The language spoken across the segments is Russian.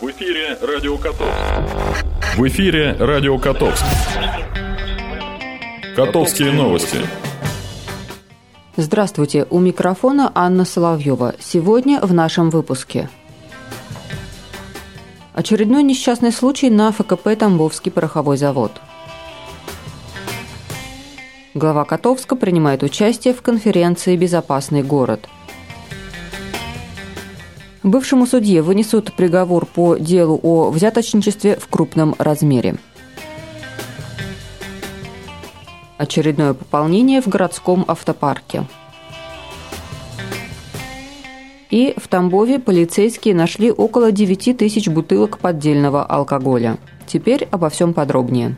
В эфире Радио Котовск. В эфире Радио Котовск. Котовские новости. Здравствуйте, у микрофона Анна Соловьева. Сегодня в нашем выпуске. Очередной несчастный случай на ФКП «Тамбовский пороховой завод». Глава Котовска принимает участие в конференции «Безопасный город». Бывшему судье вынесут приговор по делу о взяточничестве в крупном размере. Очередное пополнение в городском автопарке. И в Тамбове полицейские нашли около 9 тысяч бутылок поддельного алкоголя. Теперь обо всем подробнее.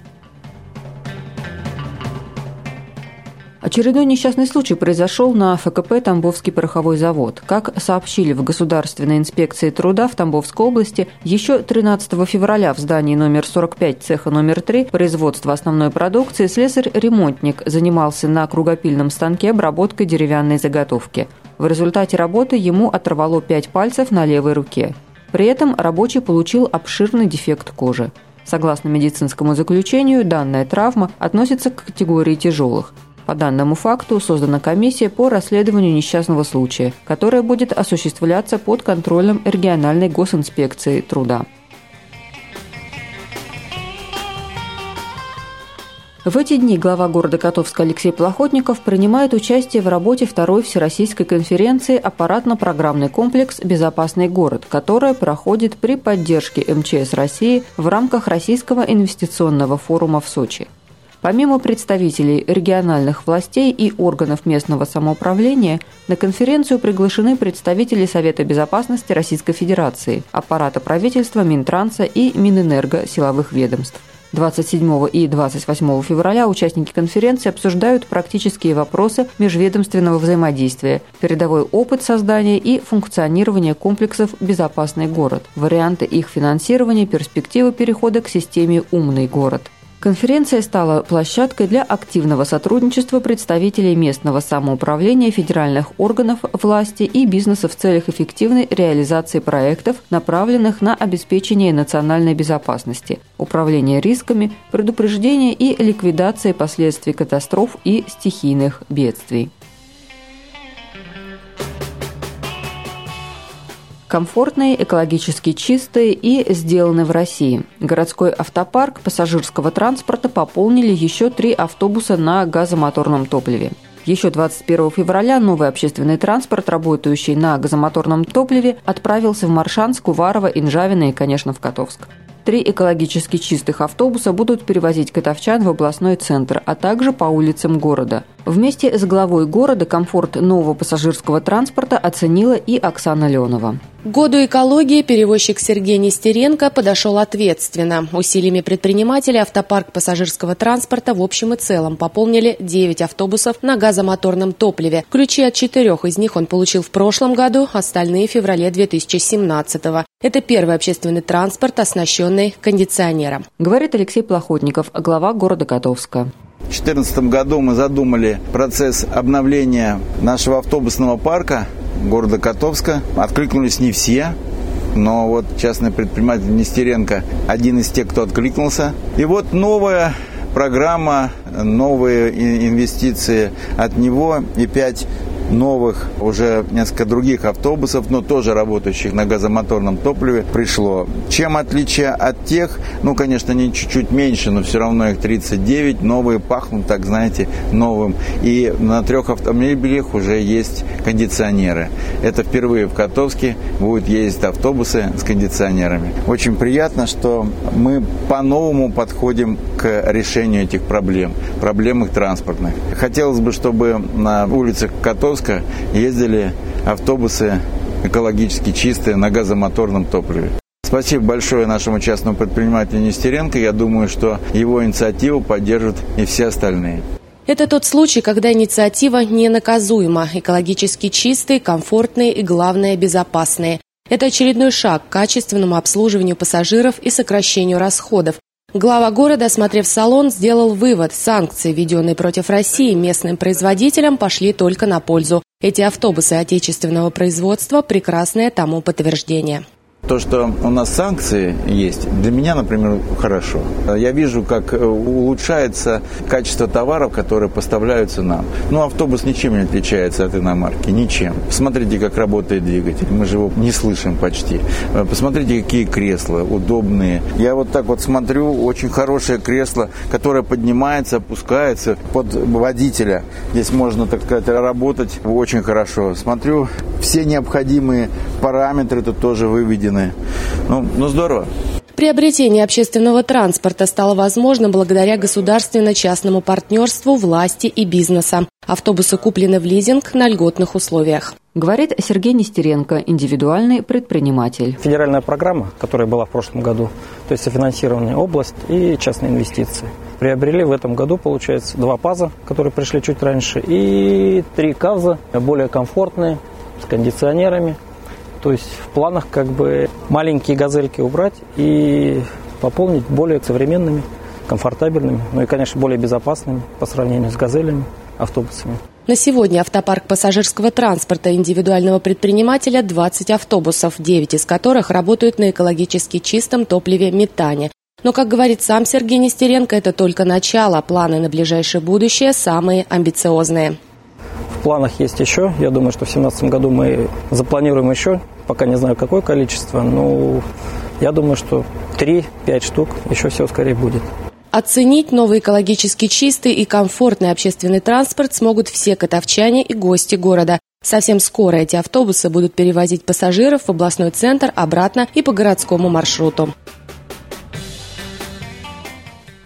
Очередной несчастный случай произошел на ФКП «Тамбовский пороховой завод». Как сообщили в Государственной инспекции труда в Тамбовской области, еще 13 февраля в здании номер 45 цеха номер 3 производства основной продукции слесарь-ремонтник занимался на кругопильном станке обработкой деревянной заготовки. В результате работы ему оторвало 5 пальцев на левой руке. При этом рабочий получил обширный дефект кожи. Согласно медицинскому заключению, данная травма относится к категории тяжелых – по данному факту создана комиссия по расследованию несчастного случая, которая будет осуществляться под контролем региональной госинспекции труда. В эти дни глава города Котовска Алексей Плохотников принимает участие в работе второй Всероссийской конференции «Аппаратно-программный комплекс «Безопасный город», которая проходит при поддержке МЧС России в рамках Российского инвестиционного форума в Сочи. Помимо представителей региональных властей и органов местного самоуправления, на конференцию приглашены представители Совета безопасности Российской Федерации, аппарата правительства, Минтранса и Минэнерго силовых ведомств. 27 и 28 февраля участники конференции обсуждают практические вопросы межведомственного взаимодействия, передовой опыт создания и функционирования комплексов «Безопасный город», варианты их финансирования, перспективы перехода к системе «Умный город». Конференция стала площадкой для активного сотрудничества представителей местного самоуправления, федеральных органов власти и бизнеса в целях эффективной реализации проектов, направленных на обеспечение национальной безопасности, управление рисками, предупреждение и ликвидация последствий катастроф и стихийных бедствий. Комфортные, экологически чистые и сделаны в России. Городской автопарк пассажирского транспорта пополнили еще три автобуса на газомоторном топливе. Еще 21 февраля новый общественный транспорт, работающий на газомоторном топливе, отправился в Маршанск, Уварово, Инжавино и, конечно, в Котовск. Три экологически чистых автобуса будут перевозить котовчан в областной центр, а также по улицам города. Вместе с главой города комфорт нового пассажирского транспорта оценила и Оксана Леонова. году экологии перевозчик Сергей Нестеренко подошел ответственно. Усилиями предпринимателя автопарк пассажирского транспорта в общем и целом пополнили 9 автобусов на газомоторном топливе. Ключи от четырех из них он получил в прошлом году, остальные в феврале 2017 -го. Это первый общественный транспорт, оснащенный кондиционером. Говорит Алексей Плохотников, глава города Котовска. В 2014 году мы задумали процесс обновления нашего автобусного парка города Котовска. Откликнулись не все, но вот частный предприниматель Нестеренко один из тех, кто откликнулся. И вот новая программа, новые инвестиции от него и пять новых, уже несколько других автобусов, но тоже работающих на газомоторном топливе, пришло. Чем отличие от тех, ну, конечно, они чуть-чуть меньше, но все равно их 39, новые пахнут, так знаете, новым. И на трех автомобилях уже есть кондиционеры. Это впервые в Котовске будут ездить автобусы с кондиционерами. Очень приятно, что мы по-новому подходим к решению этих проблем, проблем их транспортных. Хотелось бы, чтобы на улицах Котовска Иркутска ездили автобусы экологически чистые на газомоторном топливе. Спасибо большое нашему частному предпринимателю Нестеренко. Я думаю, что его инициативу поддержат и все остальные. Это тот случай, когда инициатива ненаказуема, экологически чистые, комфортные и, главное, безопасные. Это очередной шаг к качественному обслуживанию пассажиров и сокращению расходов, Глава города, осмотрев салон, сделал вывод. Санкции, введенные против России местным производителям, пошли только на пользу. Эти автобусы отечественного производства – прекрасное тому подтверждение. То, что у нас санкции есть, для меня, например, хорошо. Я вижу, как улучшается качество товаров, которые поставляются нам. Ну, автобус ничем не отличается от иномарки, ничем. Посмотрите, как работает двигатель. Мы же его не слышим почти. Посмотрите, какие кресла удобные. Я вот так вот смотрю, очень хорошее кресло, которое поднимается, опускается под водителя. Здесь можно, так сказать, работать очень хорошо. Смотрю, все необходимые параметры тут тоже выведены. Ну, ну здорово. Приобретение общественного транспорта стало возможно благодаря государственно-частному партнерству власти и бизнеса. Автобусы куплены в лизинг на льготных условиях. Говорит Сергей Нестеренко, индивидуальный предприниматель. Федеральная программа, которая была в прошлом году, то есть софинансированная область и частные инвестиции. Приобрели в этом году, получается, два ПАЗа, которые пришли чуть раньше, и три КАВЗа, более комфортные, с кондиционерами, то есть в планах как бы маленькие газельки убрать и пополнить более современными, комфортабельными, ну и, конечно, более безопасными по сравнению с газелями, автобусами. На сегодня автопарк пассажирского транспорта индивидуального предпринимателя 20 автобусов, 9 из которых работают на экологически чистом топливе метане. Но, как говорит сам Сергей Нестеренко, это только начало. Планы на ближайшее будущее самые амбициозные. Планах есть еще. Я думаю, что в 2017 году мы запланируем еще. Пока не знаю, какое количество, но я думаю, что 3-5 штук еще всего скорее будет. Оценить новый экологически чистый и комфортный общественный транспорт смогут все катовчане и гости города. Совсем скоро эти автобусы будут перевозить пассажиров в областной центр обратно и по городскому маршруту.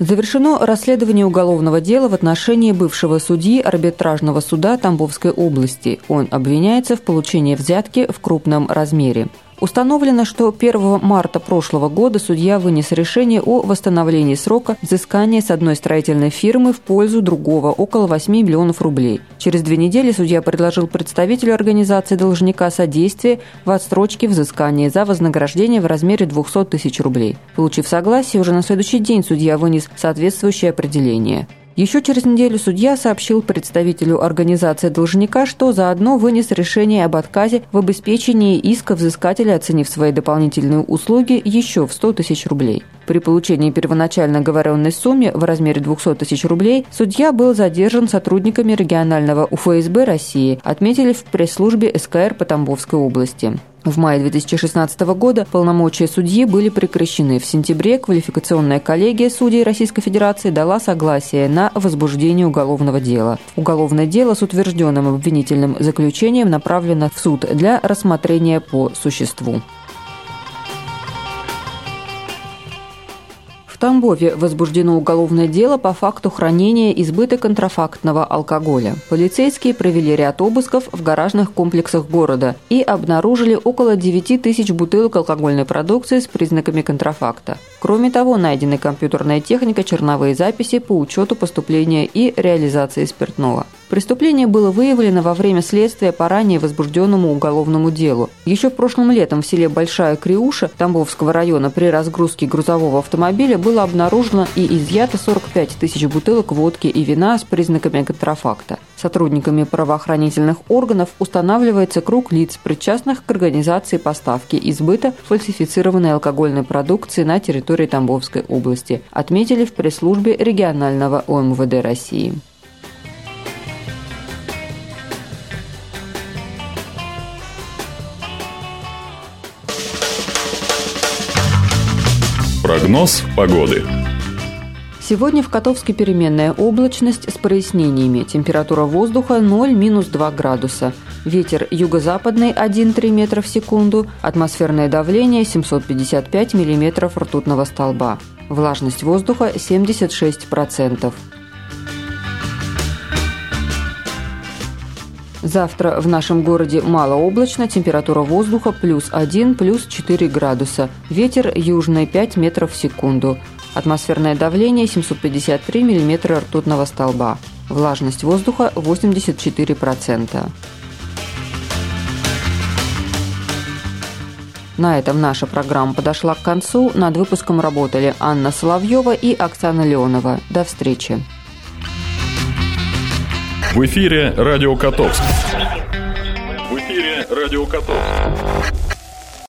Завершено расследование уголовного дела в отношении бывшего судьи арбитражного суда Тамбовской области. Он обвиняется в получении взятки в крупном размере. Установлено, что 1 марта прошлого года судья вынес решение о восстановлении срока взыскания с одной строительной фирмы в пользу другого около 8 миллионов рублей. Через две недели судья предложил представителю организации должника содействие в отсрочке взыскания за вознаграждение в размере 200 тысяч рублей. Получив согласие, уже на следующий день судья вынес соответствующее определение. Еще через неделю судья сообщил представителю организации должника, что заодно вынес решение об отказе в обеспечении иска взыскателя, оценив свои дополнительные услуги еще в 100 тысяч рублей. При получении первоначально оговоренной суммы в размере 200 тысяч рублей судья был задержан сотрудниками регионального УФСБ России, отметили в пресс-службе СКР по Тамбовской области. В мае 2016 года полномочия судьи были прекращены. В сентябре квалификационная коллегия судей Российской Федерации дала согласие на возбуждение уголовного дела. Уголовное дело с утвержденным обвинительным заключением направлено в суд для рассмотрения по существу. Тамбове возбуждено уголовное дело по факту хранения избыта контрафактного алкоголя. Полицейские провели ряд обысков в гаражных комплексах города и обнаружили около 9 тысяч бутылок алкогольной продукции с признаками контрафакта. Кроме того, найдены компьютерная техника, черновые записи по учету поступления и реализации спиртного. Преступление было выявлено во время следствия по ранее возбужденному уголовному делу. Еще прошлым летом в селе Большая Криуша Тамбовского района при разгрузке грузового автомобиля было обнаружено и изъято 45 тысяч бутылок водки и вина с признаками контрафакта. Сотрудниками правоохранительных органов устанавливается круг лиц, причастных к организации поставки и сбыта фальсифицированной алкогольной продукции на территории Тамбовской области, отметили в пресс-службе регионального ОМВД России. Прогноз погоды. Сегодня в Котовске переменная облачность с прояснениями. Температура воздуха 0-2 градуса. Ветер юго-западный 1-3 метра в секунду. Атмосферное давление 755 миллиметров ртутного столба. Влажность воздуха 76%. Завтра в нашем городе малооблачно, температура воздуха плюс 1, плюс 4 градуса. Ветер южный 5 метров в секунду. Атмосферное давление 753 миллиметра ртутного столба. Влажность воздуха 84%. На этом наша программа подошла к концу. Над выпуском работали Анна Соловьева и Оксана Леонова. До встречи. В эфире Радио Котовск. В эфире Радио Котовск.